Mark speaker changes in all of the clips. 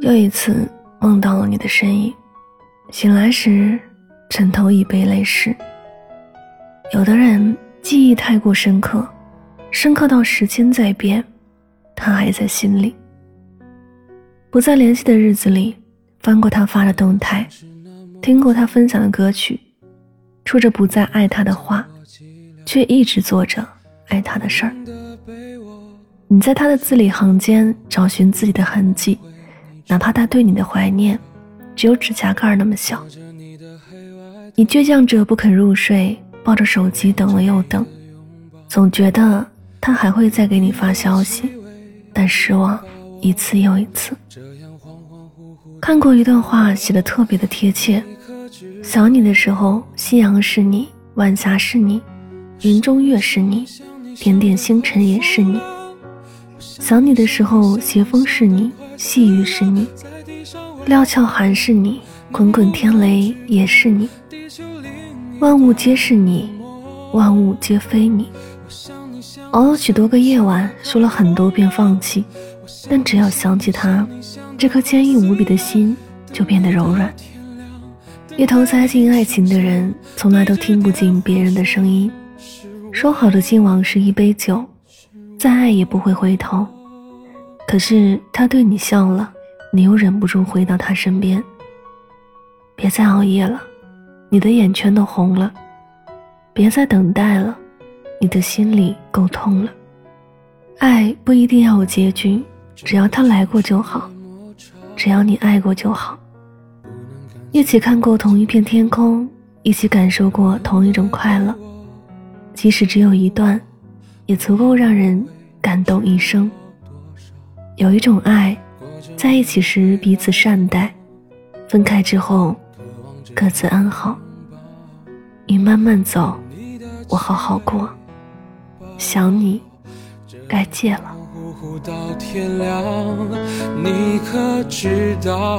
Speaker 1: 又一次梦到了你的身影，醒来时枕头已被泪湿。有的人记忆太过深刻，深刻到时间在变，他还在心里。不再联系的日子里，翻过他发的动态，听过他分享的歌曲，说着不再爱他的话，却一直做着爱他的事儿。你在他的字里行间找寻自己的痕迹，哪怕他对你的怀念只有指甲盖那么小。你倔强着不肯入睡，抱着手机等了又等，总觉得他还会再给你发消息，但失望。一次又一次，看过一段话，写的特别的贴切。想你的时候，夕阳是你，晚霞是你，云中月是你，点点星辰也是你。想你的时候，斜风是你，细雨是你，料峭寒是你，滚滚天雷也是你。万物皆是你，万物皆非你。熬了许多个夜晚，说了很多遍放弃。但只要想起他，这颗坚硬无比的心就变得柔软。一头栽进爱情的人，从来都听不进别人的声音。说好的敬往事一杯酒，再爱也不会回头。可是他对你笑了，你又忍不住回到他身边。别再熬夜了，你的眼圈都红了。别再等待了，你的心里够痛了。爱不一定要有结局。只要他来过就好，只要你爱过就好。一起看过同一片天空，一起感受过同一种快乐，即使只有一段，也足够让人感动一生。有一种爱，在一起时彼此善待，分开之后各自安好。你慢慢走，我好好过。想你，该戒了。
Speaker 2: 到天亮，你可知道？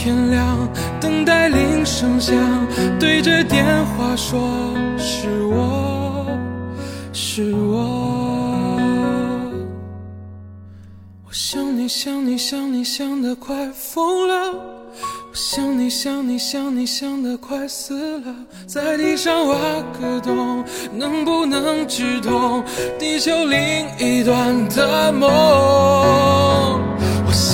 Speaker 2: 天亮，等待铃声响，对着电话说是我是我。我想你想你想你想得快疯了。我想你想你想你想得快死了，在地上挖个洞，能不能直通地球另一端的梦？